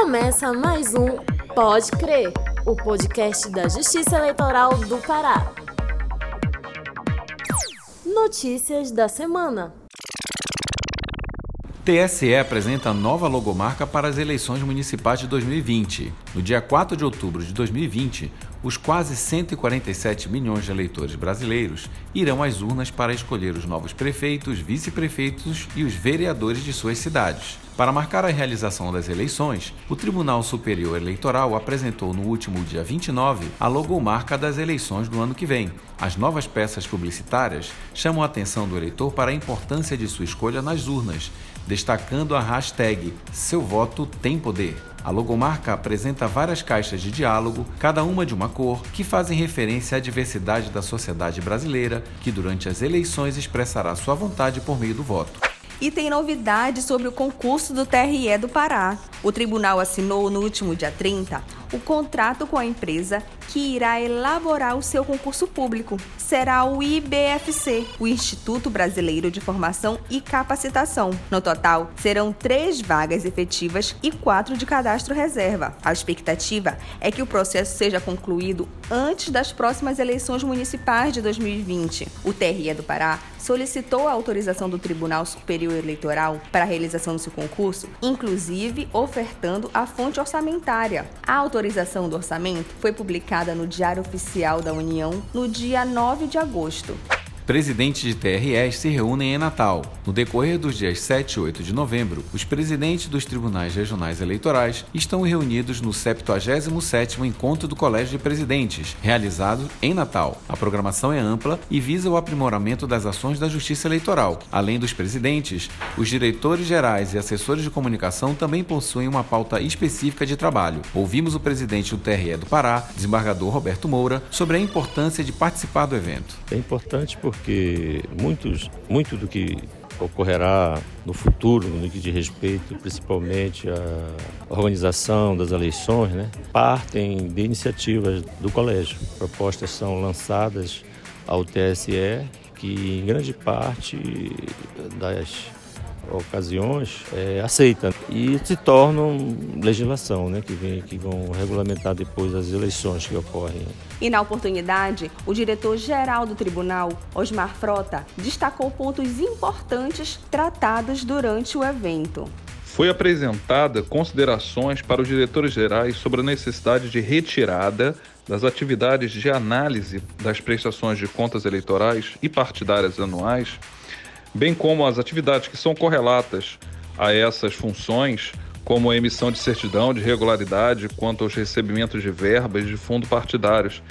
Começa mais um Pode Crer, o podcast da Justiça Eleitoral do Pará. Notícias da semana. TSE apresenta nova logomarca para as eleições municipais de 2020. No dia 4 de outubro de 2020, os quase 147 milhões de eleitores brasileiros irão às urnas para escolher os novos prefeitos, vice-prefeitos e os vereadores de suas cidades. Para marcar a realização das eleições, o Tribunal Superior Eleitoral apresentou no último dia 29 a logomarca das eleições do ano que vem. As novas peças publicitárias chamam a atenção do eleitor para a importância de sua escolha nas urnas, destacando a hashtag Seu voto tem poder. A logomarca apresenta várias caixas de diálogo, cada uma de uma cor, que fazem referência à diversidade da sociedade brasileira, que durante as eleições expressará sua vontade por meio do voto. E tem novidade sobre o concurso do TRE do Pará. O tribunal assinou no último dia 30 o contrato com a empresa que irá elaborar o seu concurso público. Será o IBFC, o Instituto Brasileiro de Formação e Capacitação. No total, serão três vagas efetivas e quatro de cadastro reserva. A expectativa é que o processo seja concluído antes das próximas eleições municipais de 2020. O TRE do Pará solicitou a autorização do Tribunal Superior Eleitoral para a realização do seu concurso, inclusive ofertando a fonte orçamentária. A autorização do orçamento foi publicada no Diário Oficial da União no dia 9 de agosto. Presidentes de TREs se reúnem em Natal. No decorrer dos dias 7 e 8 de novembro, os presidentes dos tribunais regionais eleitorais estão reunidos no 77º Encontro do Colégio de Presidentes, realizado em Natal. A programação é ampla e visa o aprimoramento das ações da Justiça Eleitoral. Além dos presidentes, os diretores gerais e assessores de comunicação também possuem uma pauta específica de trabalho. Ouvimos o presidente do TRE do Pará, desembargador Roberto Moura, sobre a importância de participar do evento. É importante porque porque muitos, muito do que ocorrerá no futuro, no que diz respeito principalmente à organização das eleições, né, partem de iniciativas do colégio. Propostas são lançadas ao TSE, que em grande parte das ocasiões é, aceita e se tornam legislação, né, que, vem, que vão regulamentar depois as eleições que ocorrem. E na oportunidade, o diretor-geral do tribunal, Osmar Frota, destacou pontos importantes tratados durante o evento. Foi apresentada considerações para os diretores gerais sobre a necessidade de retirada das atividades de análise das prestações de contas eleitorais e partidárias anuais bem como as atividades que são correlatas a essas funções, como a emissão de certidão de regularidade quanto aos recebimentos de verbas de fundo partidários,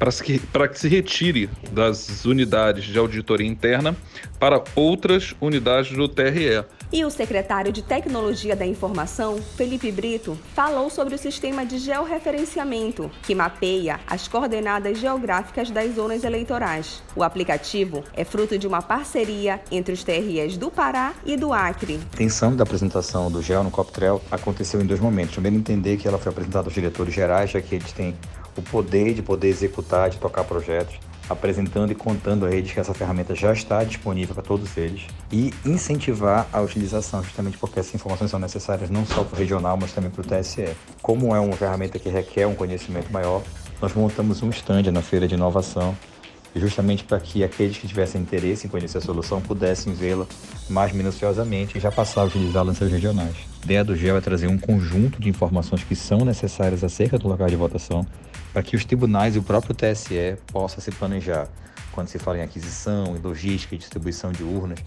para que, para que se retire das unidades de auditoria interna para outras unidades do TRE. E o secretário de Tecnologia da Informação, Felipe Brito, falou sobre o sistema de georreferenciamento, que mapeia as coordenadas geográficas das zonas eleitorais. O aplicativo é fruto de uma parceria entre os TREs do Pará e do Acre. A intenção da apresentação do GEO no COPTREL aconteceu em dois momentos. Primeiro, entender que ela foi apresentada aos diretores gerais, já que eles têm o poder de poder executar, de tocar projetos apresentando e contando a eles que essa ferramenta já está disponível para todos eles e incentivar a utilização, justamente porque essas informações são necessárias não só para o regional, mas também para o TSE. Como é uma ferramenta que requer um conhecimento maior, nós montamos um stand na feira de inovação justamente para que aqueles que tivessem interesse em conhecer a solução pudessem vê-la mais minuciosamente e já passar a utilizá-la em seus regionais. A ideia do GEL é trazer um conjunto de informações que são necessárias acerca do local de votação para que os tribunais e o próprio TSE possam se planejar quando se fala em aquisição, em logística e distribuição de urnas.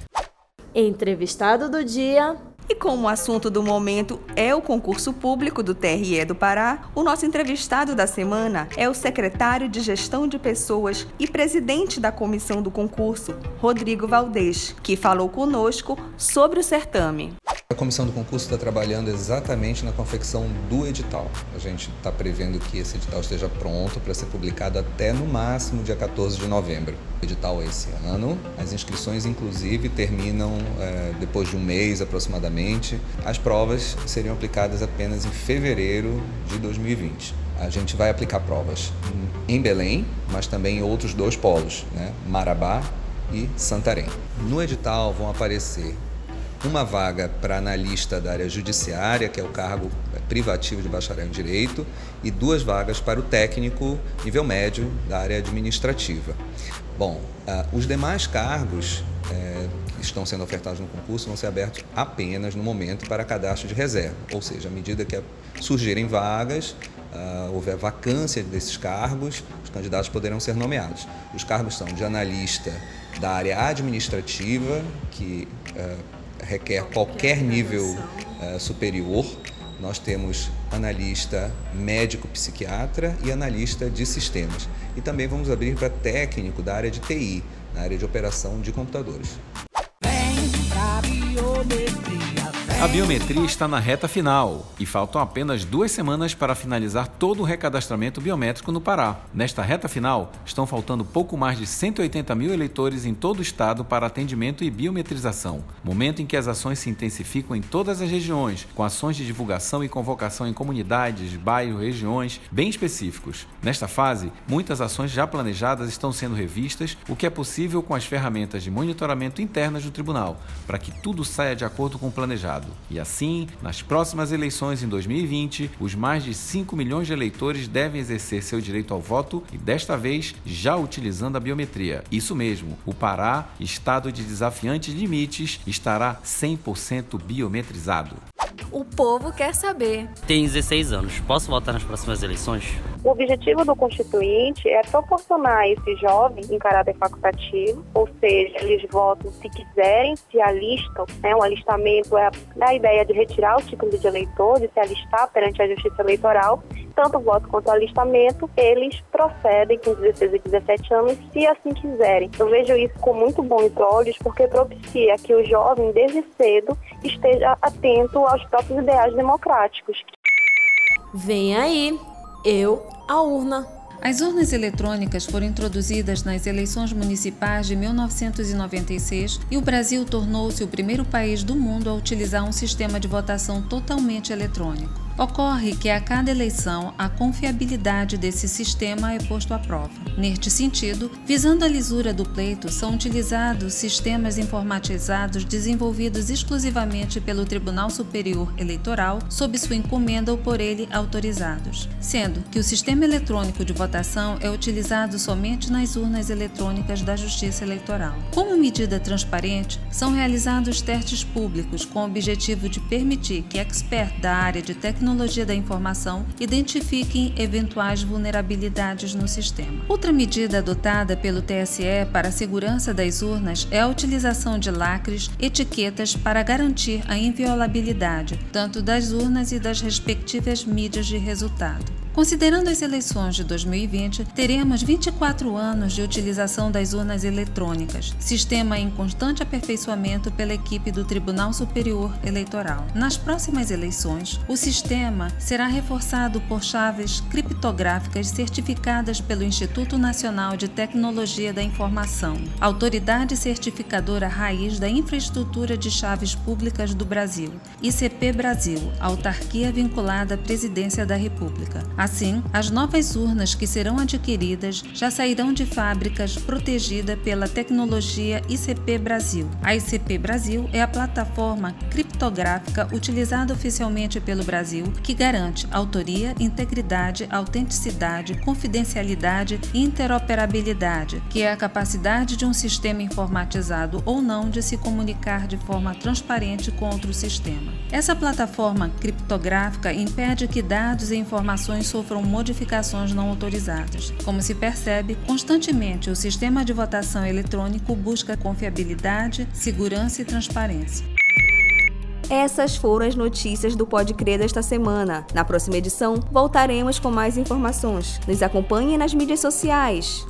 Entrevistado do dia. E como o assunto do momento é o concurso público do TRE do Pará, o nosso entrevistado da semana é o secretário de Gestão de Pessoas e presidente da comissão do concurso, Rodrigo Valdez, que falou conosco sobre o certame. A comissão do concurso está trabalhando exatamente na confecção do edital. A gente está prevendo que esse edital esteja pronto para ser publicado até no máximo dia 14 de novembro. O edital é esse ano. As inscrições, inclusive, terminam é, depois de um mês aproximadamente. As provas seriam aplicadas apenas em fevereiro de 2020. A gente vai aplicar provas em Belém, mas também em outros dois polos, né? Marabá e Santarém. No edital vão aparecer uma vaga para analista da área judiciária, que é o cargo privativo de bacharel em direito, e duas vagas para o técnico nível médio da área administrativa. Bom, uh, os demais cargos é, que estão sendo ofertados no concurso vão ser abertos apenas no momento para cadastro de reserva, ou seja, à medida que surgirem vagas, uh, houver vacância desses cargos, os candidatos poderão ser nomeados. Os cargos são de analista da área administrativa, que uh, requer qualquer nível uh, superior. Nós temos analista médico-psiquiatra e analista de sistemas. E também vamos abrir para técnico da área de TI, na área de operação de computadores. A biometria está na reta final e faltam apenas duas semanas para finalizar todo o recadastramento biométrico no Pará. Nesta reta final, estão faltando pouco mais de 180 mil eleitores em todo o estado para atendimento e biometrização, momento em que as ações se intensificam em todas as regiões, com ações de divulgação e convocação em comunidades, bairros, regiões bem específicos. Nesta fase, muitas ações já planejadas estão sendo revistas, o que é possível com as ferramentas de monitoramento internas do tribunal, para que tudo saia de acordo com o planejado. E assim, nas próximas eleições em 2020, os mais de 5 milhões de eleitores devem exercer seu direito ao voto e desta vez já utilizando a biometria. Isso mesmo, o Pará, estado de desafiantes limites, estará 100% biometrizado. O povo quer saber. Tenho 16 anos. Posso votar nas próximas eleições? O objetivo do Constituinte é proporcionar a esse jovem em caráter facultativo, ou seja, eles votam se quiserem, se alistam. Né? O alistamento é a ideia de retirar o título de eleitor, de se alistar perante a Justiça Eleitoral. Tanto o voto quanto o alistamento, eles procedem com 16 e 17 anos, se assim quiserem. Eu vejo isso com muito bons olhos, porque propicia que o jovem, desde cedo, esteja atento aos próprios ideais democráticos. Vem aí, eu, a urna. As urnas eletrônicas foram introduzidas nas eleições municipais de 1996 e o Brasil tornou-se o primeiro país do mundo a utilizar um sistema de votação totalmente eletrônico. Ocorre que a cada eleição a confiabilidade desse sistema é posto à prova. Neste sentido, visando a lisura do pleito, são utilizados sistemas informatizados desenvolvidos exclusivamente pelo Tribunal Superior Eleitoral sob sua encomenda ou por ele autorizados, sendo que o sistema eletrônico de votação é utilizado somente nas urnas eletrônicas da Justiça Eleitoral. Como medida transparente, são realizados testes públicos com o objetivo de permitir que experts da área de tecnologia tecnologia da informação identifiquem eventuais vulnerabilidades no sistema. Outra medida adotada pelo TSE para a segurança das urnas é a utilização de lacres, etiquetas para garantir a inviolabilidade tanto das urnas e das respectivas mídias de resultado. Considerando as eleições de 2020, teremos 24 anos de utilização das urnas eletrônicas, sistema em constante aperfeiçoamento pela equipe do Tribunal Superior Eleitoral. Nas próximas eleições, o sistema será reforçado por chaves criptográficas certificadas pelo Instituto Nacional de Tecnologia da Informação, autoridade certificadora raiz da infraestrutura de chaves públicas do Brasil, ICP Brasil, autarquia vinculada à Presidência da República. Assim, as novas urnas que serão adquiridas já sairão de fábricas protegida pela tecnologia ICP Brasil. A ICP Brasil é a plataforma criptográfica utilizada oficialmente pelo Brasil que garante autoria, integridade, autenticidade, confidencialidade e interoperabilidade, que é a capacidade de um sistema informatizado ou não de se comunicar de forma transparente com outro sistema. Essa plataforma criptográfica impede que dados e informações sofram modificações não autorizadas. Como se percebe, constantemente o sistema de votação eletrônico busca confiabilidade, segurança e transparência. Essas foram as notícias do Pode Crer desta semana. Na próxima edição, voltaremos com mais informações. Nos acompanhe nas mídias sociais.